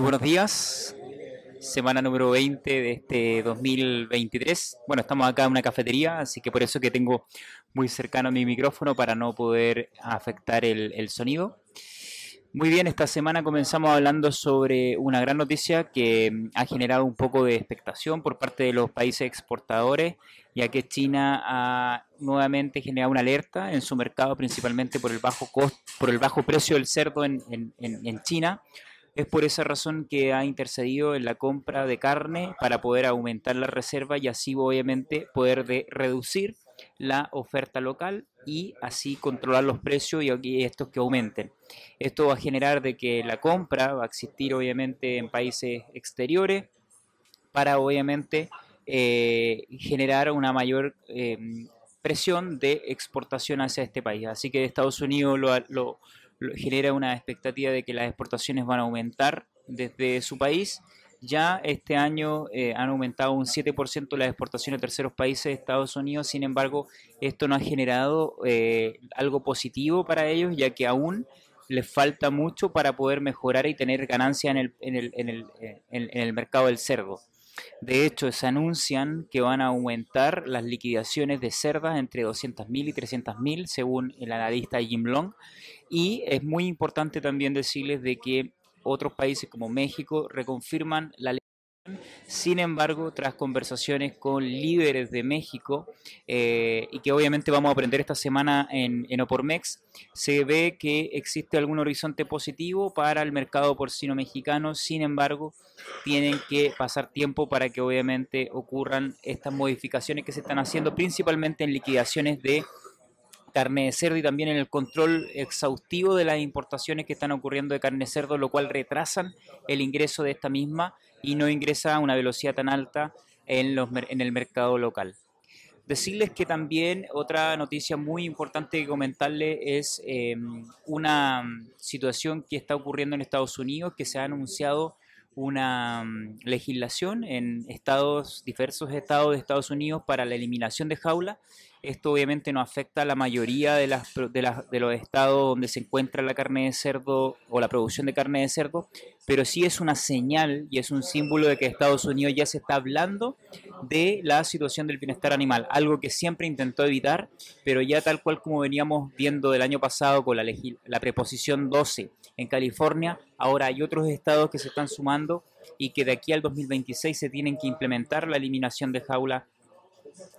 buenos días. Semana número 20 de este 2023. Bueno, estamos acá en una cafetería, así que por eso que tengo muy cercano mi micrófono para no poder afectar el, sonido. Muy bien, esta semana comenzamos hablando sobre una gran noticia que ha generado un poco de expectación por parte de los países exportadores, ya que China ha nuevamente generado una alerta en su mercado, principalmente por el bajo costo, por el bajo precio del cerdo en China. Es por esa razón que ha intercedido en la compra de carne para poder aumentar la reserva y así obviamente poder de reducir la oferta local y así controlar los precios y estos que aumenten. Esto va a generar de que la compra va a existir obviamente en países exteriores para obviamente eh, generar una mayor em, presión de exportación hacia este país. Así que Estados Unidos lo genera una expectativa de que las exportaciones van a aumentar desde su país ya este año eh, han aumentado un 7% las exportaciones a terceros países de Estados Unidos, sin embargo, esto no ha generado eh, algo positivo para ellos, ya que aún les falta mucho para poder mejorar y tener ganancia en el, en el, en el, eh, en el mercado del cerdo. De hecho, se anuncian que van a aumentar las liquidaciones de cerdas entre 200.000 y 300.000, según el analista Jim Long. Y es muy importante también decirles de que otros países como México reconfirman la. Sin embargo, tras conversaciones con líderes de México, eh, y que obviamente vamos a aprender esta semana en, en, Opormex, se ve que existe algún horizonte positivo para el mercado porcino mexicano. Sin embargo, tienen que pasar tiempo para que obviamente ocurran estas modificaciones que se están haciendo, principalmente en liquidaciones de carne de cerdo y también en el control exhaustivo de las importaciones que están ocurriendo de carne de cerdo, lo cual retrasan el ingreso de esta misma y no ingresa a una velocidad tan alta en, los, en el mercado local. Decirles que también otra noticia muy importante que comentarle es em, una situación que está ocurriendo en Estados Unidos, que se ha anunciado una mm, legislación en estados, diversos estados de Estados Unidos para la eliminación de jaula. Esto obviamente no afecta a la mayoría de, las, de, las, de los estados donde se encuentra la carne de cerdo o la producción de carne de cerdo, pero sí es una señal y es un símbolo de que Estados Unidos ya se está hablando de la situación del bienestar animal, algo que siempre intentó evitar, pero ya tal cual como veníamos viendo del año pasado con la, la preposición 12 en California, ahora hay otros estados que se están sumando y que de aquí al 2026 se tienen que implementar la eliminación de jaula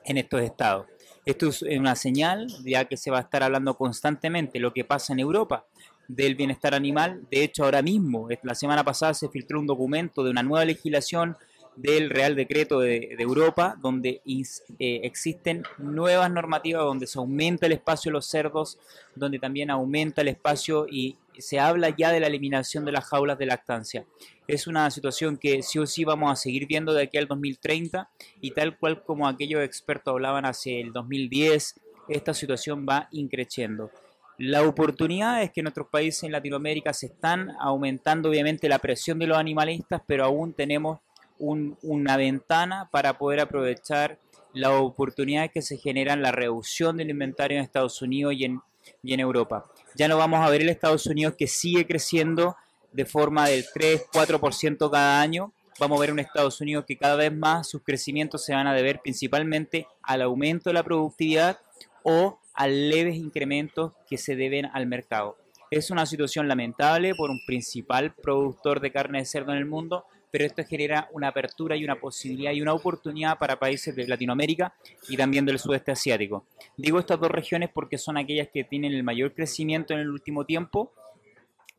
en estos estados. Esto es una señal, ya que se va a estar hablando constantemente lo que pasa en Europa del bienestar animal. De hecho, ahora mismo, la semana pasada se filtró un documento de una nueva legislación del Real Decreto de, Europa, donde eh, existen nuevas normativas, donde se aumenta el espacio de los cerdos, donde también aumenta el espacio y se habla ya de la eliminación de las jaulas de lactancia. Es una situación que sí o sí vamos a seguir viendo de aquí al 2030 y tal cual como aquellos expertos hablaban hacia el 2010, esta situación va increciendo. La oportunidad es que en nuestros países en Latinoamérica se están aumentando obviamente la presión de los animalistas, pero aún tenemos una ventana para poder aprovechar la oportunidad que se genera en la reducción del inventario en Estados Unidos y en Europa. Ya no vamos a ver el Estados Unidos que sigue creciendo de forma del 3-4% cada año. Vamos a ver un Estados Unidos que cada vez más sus crecimientos se van a deber principalmente al aumento de la productividad o a leves incrementos que se deben al mercado. Es una situación lamentable por un principal productor de carne de cerdo en el mundo, pero esto genera una apertura y una posibilidad y una oportunidad para países de Latinoamérica y también del sudeste asiático. Digo estas dos regiones porque son aquellas que tienen el mayor crecimiento en el último tiempo.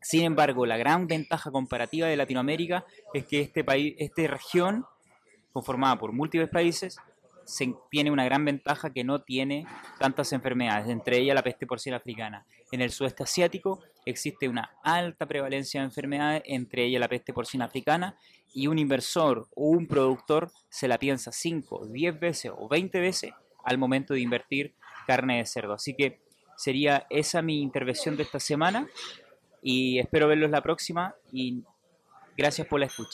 Sin embargo, la gran ventaja comparativa de Latinoamérica es que este país, esta región, conformada por múltiples países, tiene una gran ventaja que no tiene tantas enfermedades, entre ellas la peste porcina africana. En el sudeste asiático existe una alta prevalencia de enfermedades, entre ellas la peste porcina africana, y un inversor o un productor se la piensa 5, 10 veces o 20 veces al momento de invertir carne de cerdo. Así que sería esa mi intervención de esta semana y espero verlos la próxima y gracias por la escucha.